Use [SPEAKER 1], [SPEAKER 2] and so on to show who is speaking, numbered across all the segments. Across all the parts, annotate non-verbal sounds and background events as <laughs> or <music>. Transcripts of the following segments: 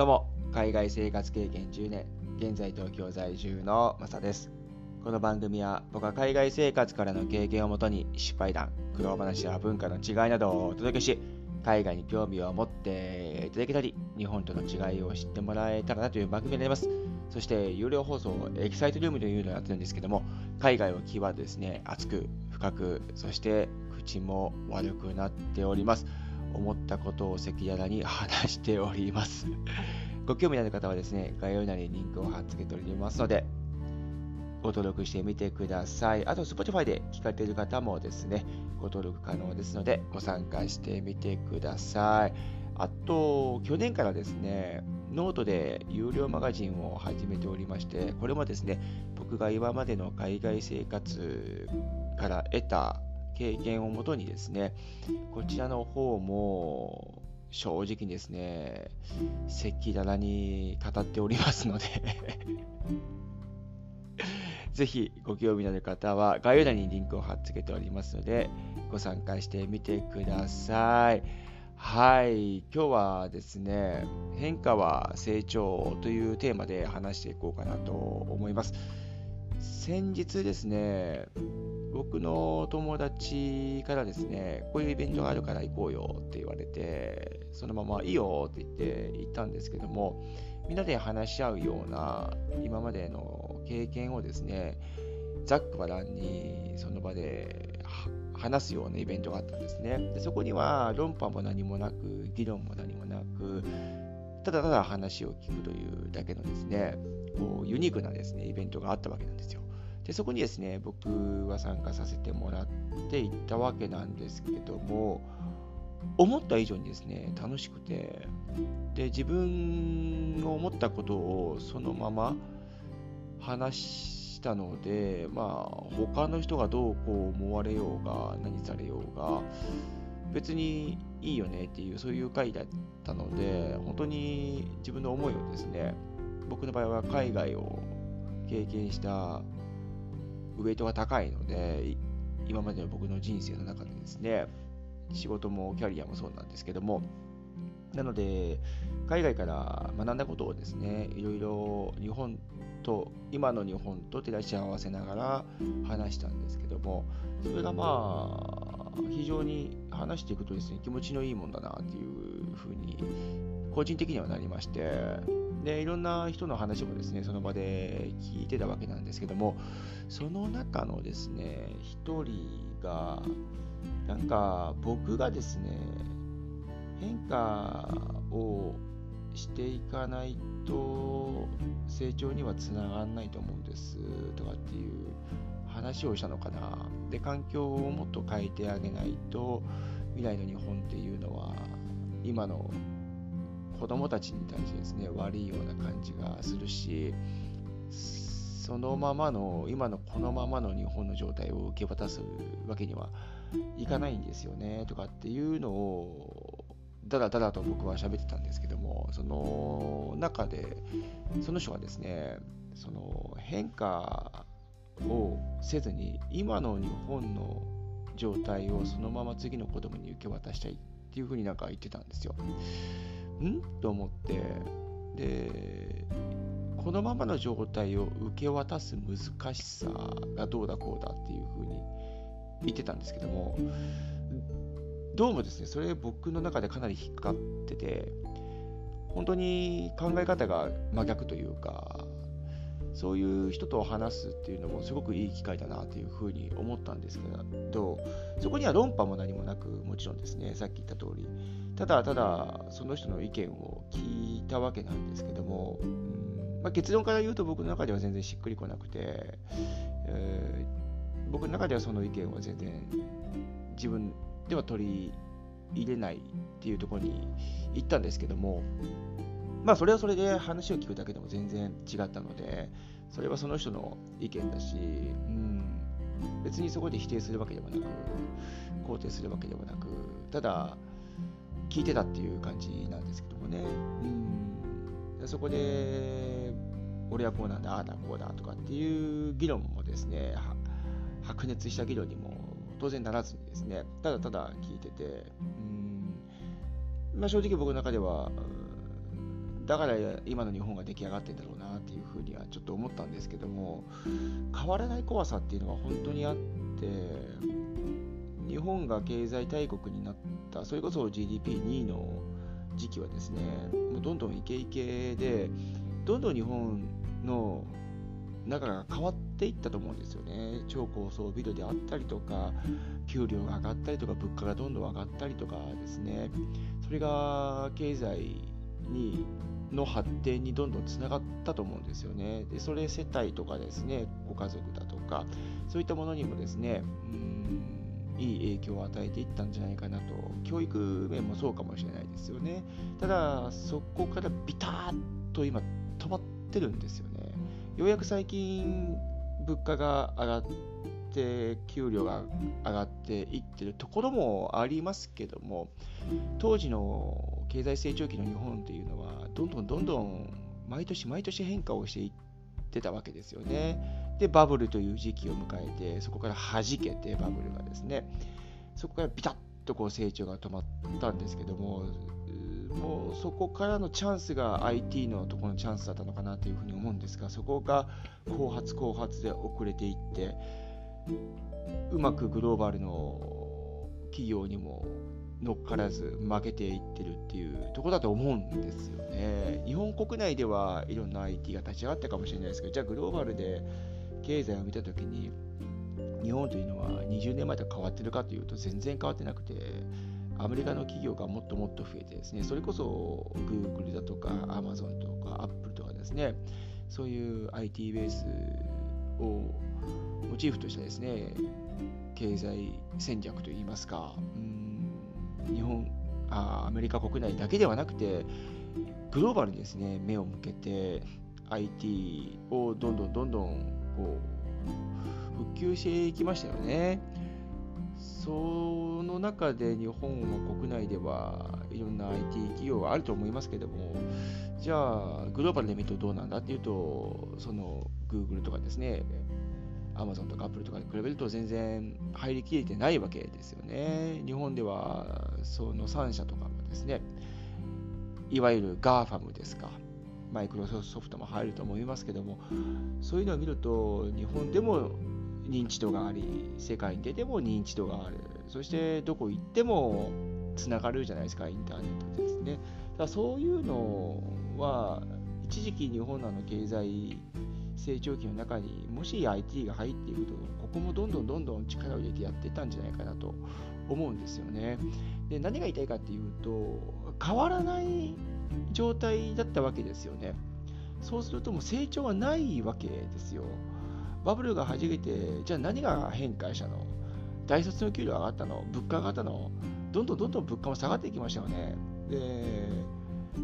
[SPEAKER 1] どうも、海外生活経験10年、現在東京在住のマサです。この番組は僕は海外生活からの経験をもとに失敗談、苦労話や文化の違いなどをお届けし、海外に興味を持っていただけたり、日本との違いを知ってもらえたらなという番組になります。そして、有料放送、エキサイトルームというのをやってるんですけども、海外をキーワードですね、熱く、深く、そして口も悪くなっております。思ったことを赤裸々に話しております。ご興味のある方はですね、概要欄にリンクを貼っ付けておりますので、ご登録してみてください。あと、Spotify で聞かれている方もですね、ご登録可能ですので、ご参加してみてください。あと、去年からですね、ノートで有料マガジンを始めておりまして、これもですね、僕が今までの海外生活から得た経験をもとにですね、こちらの方も正直にですね、赤裸々に語っておりますので <laughs> ぜひご興味のある方は概要欄にリンクを貼っ付けておりますので、ご参加してみてください。はい、今日はですね、変化は成長というテーマで話していこうかなと思います。先日ですね、僕の友達からですね、こういうイベントがあるから行こうよって言われて、そのままいいよって言って行ったんですけども、みんなで話し合うような今までの経験をですね、ざっくばらんにその場で話すようなイベントがあったんですね。でそこには論破も何もなく、議論も何もなく、ただただ話を聞くというだけのですね、こうユニークなですね、イベントがあったわけなんですよ。でそこにですね、僕は参加させてもらって行ったわけなんですけども、思った以上にですね、楽しくて、で、自分の思ったことをそのまま話したので、まあ、他の人がどうこう思われようが、何されようが、別にいいよねっていう、そういう回だったので、本当に自分の思いをですね、僕の場合は海外を経験したウェイトが高いので、今までの僕の人生の中でですね、仕事もキャリアもそうなんですけども、なので、海外から学んだことをですね、いろいろ日本と、今の日本と照らし合わせながら話したんですけども、それがまあ、非常に話していくとですね、気持ちのいいもんだなっていうふうに、個人的にはなりまして、でいろんな人の話もですねその場で聞いてたわけなんですけどもその中のですね一人がなんか僕がですね変化をしていかないと成長にはつながらないと思うんですとかっていう話をしたのかな。で環境をもっと変えてあげないと未来の日本っていうのは今の子供たちに対してですね悪いような感じがするしそのままの今のこのままの日本の状態を受け渡すわけにはいかないんですよねとかっていうのをだらだらと僕は喋ってたんですけどもその中でその人がですねその変化をせずに今の日本の状態をそのまま次の子供に受け渡したいっていうふうになんか言ってたんですよ。ん？と思って。でこのままの状態を受け渡す難しさがどうだこうだっていうふうに言ってたんですけどもどうもですねそれ僕の中でかなり引っかかってて本当に考え方が真逆というかそういう人と話すっていうのもすごくいい機会だなというふうに思ったんですけどそこには論破も何もなくもちろんですねさっき言った通り。ただただその人の意見を聞いたわけなんですけども、うんまあ、結論から言うと僕の中では全然しっくりこなくて、えー、僕の中ではその意見は全然自分では取り入れないっていうところに行ったんですけどもまあそれはそれで話を聞くだけでも全然違ったのでそれはその人の意見だし、うん、別にそこで否定するわけでもなく肯定するわけでもなくただ聞いてたっていう感じなんですけどもね。うん、そこで、俺はこうなんだ、ああだ、こうだとかっていう議論もですね、白熱した議論にも当然ならずにですね、ただただ聞いてて、うん。まあ、正直僕の中では、だから今の日本が出来上がってんだろうなっていうふうにはちょっと思ったんですけども変わらない怖さっていうのは本当にあって日本が経済大国になったそれこそ GDP2 位の時期はですねもうどんどんイケイケでどんどん日本の中が変わっていったと思うんですよね。超高層ビルであったりとか、給料が上がったりとか、物価がどんどん上がったりとかですね、それが経済にの発展にどんどんつながったと思うんですよね。でそれ世帯とかですね、ご家族だとか、そういったものにもですね、うんいい影響を与えていったんじゃないかなと、教育面もそうかもしれないですよね。ただ、そこからビターッと今、止まってるんですよね。ようやく最近、物価が上がって、給料が上がっていってるところもありますけども、当時の経済成長期の日本っていうのは、どんどんどんどん毎年毎年変化をしていってたわけですよね。で、バブルという時期を迎えて、そこから弾けて、バブルがですね、そこからビタッとこう成長が止まったんですけども、もうそこからのチャンスが IT のとこのチャンスだったのかなというふうに思うんですが、そこが後発後発で遅れていって、うまくグローバルの企業にも乗っからず負けていってるっていうところだと思うんですよね。日本国内ではいろんな IT が立ち上がったかもしれないですけど、じゃあグローバルで経済を見たときに、日本というのは20年前と変わってるかというと全然変わってなくて、アメリカの企業がもっともっと増えてですね、それこそ Google だとか Amazon とか Apple とかですね、そういう IT ベースをモチーフとしたですね、経済戦略といいますか、うん日本あ、アメリカ国内だけではなくて、グローバルにですね、目を向けて IT をどんどんどんどんこう復旧していきましたよね。その中で日本は国内ではいろんな IT 企業があると思いますけども、じゃあグローバルで見るとどうなんだっていうと、その Google とかですね、Amazon とか Apple とかに比べると全然入りきれてないわけですよね。日本ではその3社とかもですね、いわゆる GAFAM ですか、マイクロソフトも入ると思いますけども、そういうのを見ると、日本でも認知度があり、世界に出ても認知度がある、そしてどこ行ってもつながるじゃないですか、インターネットですね。だそういうのは、一時期日本の経済成長期の中にもし IT が入っていくと、ここもどんどんどんどん力を入れてやってたんじゃないかなと思うんですよね。で何が言いたいかっていうと、変わらない状態だったわけですよね。そうするともう成長はないわけですよ。バブルが弾けて、じゃあ何が変化したの？大卒の給料上がったの？物価上がったの？どんどんどんどん物価も下がっていきましたよね。で、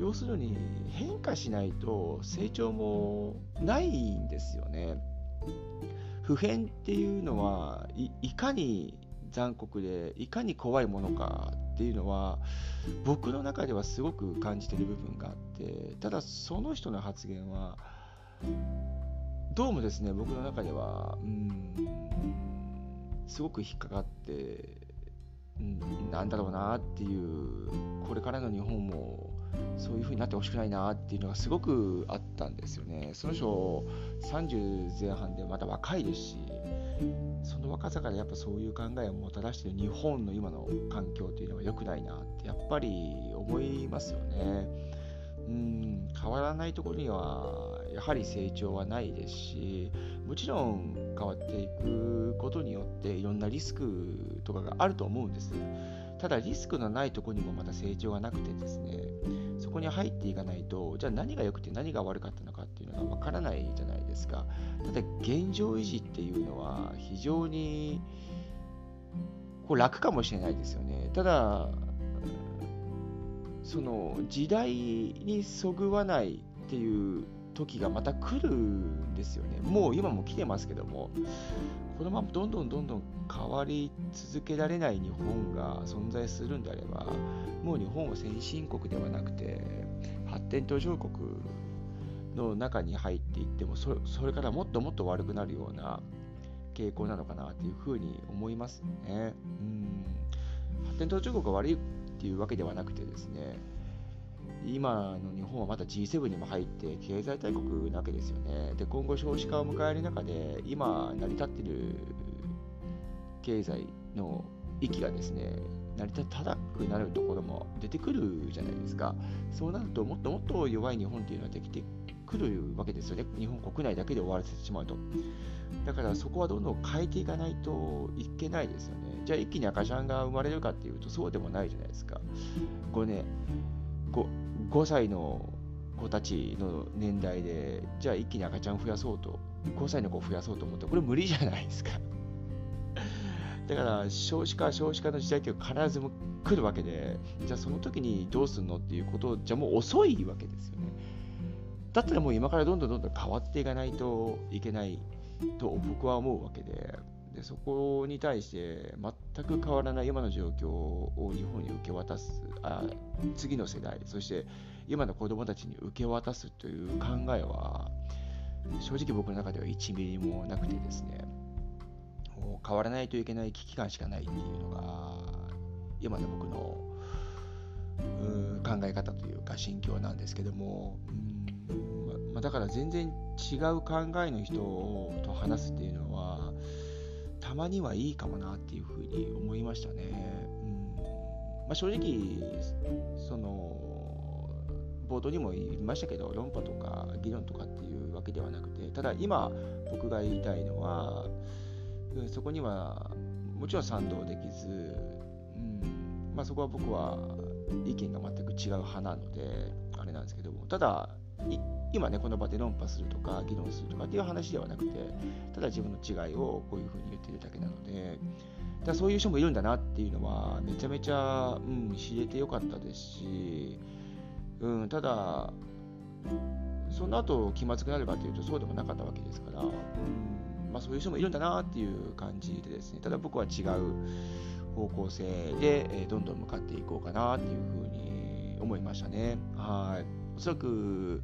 [SPEAKER 1] 要するに変化しないと成長もないんですよね。普遍っていうのはいかに残酷でいかに怖いものかっていうのは僕の中ではすごく感じてる部分があってただその人の発言はどうもですね僕の中ではうんすごく引っかかって、うん、なんだろうなっていうこれからの日本もそういう風になってほしくないなっていうのがすごくあったんですよね。その人30前半でまだ若いですしその若さからやっぱそういう考えをもたらしている日本の今の環境というのは良くないなってやっぱり思いますよね。うん変わらないところにはやはり成長はないですしもちろん変わっていくことによっていろんなリスクとかがあると思うんです。ただリスクのないところにもまた成長がなくてですねこに入っていかないとじゃあ何が良くて何が悪かったのかっていうのがわからないじゃないですか。ただ現状維持っていうのは非常にこう楽かもしれないですよね。ただその時代にそぐわないっていう時がまた来るんですよね。もう今も来てますけども、このままどんどんどんどん変わり続けられない日本が存在するんであれば、もう日本は先進国ではなくて、発展途上国の中に入っていってもそ、それからもっともっと悪くなるような傾向なのかなというふうに思いますね。うん発展途上国が悪いっていうわけではなくてですね、今の日本はまた G7 にも入って経済大国なわけですよね。で、今後少子化を迎える中で、今成り立っている経済の域がですね、成り立たなくなるところも出てくるじゃないですか。そうなると、もっともっと弱い日本っていうのはできてくるわけですよね。日本国内だけで終わらせてしまうと。だからそこはどんどん変えていかないといけないですよね。じゃあ一気に赤ちゃんが生まれるかっていうとそうでもないじゃないですか。これね、5, 5歳の子たちの年代で、じゃあ一気に赤ちゃん増やそうと、5歳の子を増やそうと思って、これ無理じゃないですか。<laughs> だから少子化、少子化の時代って必ず来るわけで、じゃあその時にどうするのっていうこと、じゃもう遅いわけですよね。だったらもう今からどんどんどんどん変わっていかないといけないと僕は思うわけで、でそこに対して全く変わらない今の状況を日本に受け渡すあ次の世代そして今の子供たちに受け渡すという考えは正直僕の中では1ミリもなくてですねもう変わらないといけない危機感しかないっていうのが今の僕の考え方というか心境なんですけども、うんま、だから全然違う考えの人と話すっていうのはたまにはいいかもなっていうふうに思いましたね。うんまあ、正直その冒頭にも言いましたけど論破とか議論とかっていうわけではなくてただ今僕が言いたいのはそこにはもちろん賛同できず、うんまあ、そこは僕は意見が全く違う派なのであれなんですけどもただ今ねこの場で論破するとか議論するとかっていう話ではなくてただ自分の違いをこういうふうに言ってるだけなのでだそういう人もいるんだなっていうのはめちゃめちゃ、うん、知れてよかったですし、うん、ただその後気まずくなるかというとそうでもなかったわけですから、うんまあ、そういう人もいるんだなっていう感じでですねただ僕は違う方向性で、えどんどん向かっていこうかなっていうふうに思いましたね。はいおそらく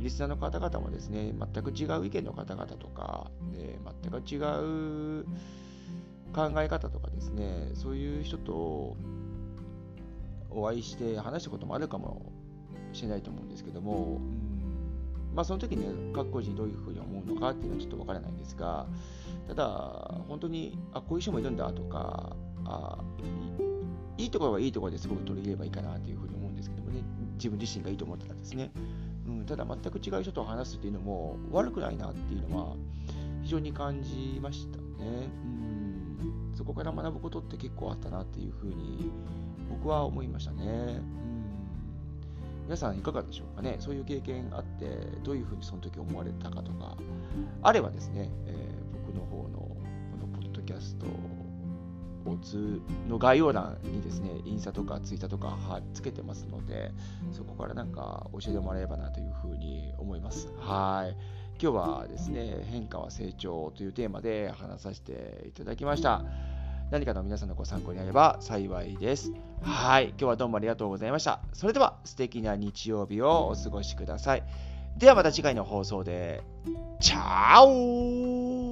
[SPEAKER 1] リスナーの方々もですね全く違う意見の方々とか、え全く違う考え方とかですねそういう人とお会いして話したこともあるかもしれないと思うんですけども、うんまあ、その時に、各個人どういうふうに思うのかっていうのはちょっとわからないんですが、ただ、本当に、あ、こういう人もいるんだとか、あいいところはいいところですごく取り入れればいいかなというふうに思うんですけどもね、自分自身がいいと思ったらですね、うん、ただ全く違う人と話すっていうのも悪くないなっていうのは非常に感じましたね。うん、そこから学ぶことって結構あったなっていうふうに僕は思いましたね。うん皆さんいかがでしょうかねそういう経験あってどういうふうにその時思われたかとかあればですね、えー、僕の方のこのポッドキャストを通の概要欄にですねインスタとかツイッターとか貼っつけてますのでそこからなんか教えてもらえればなというふうに思いますはい今日はですね変化は成長というテーマで話させていただきました何かの皆さんのご参考になれば幸いです。はい。今日はどうもありがとうございました。それでは素敵な日曜日をお過ごしください。ではまた次回の放送で。チャオ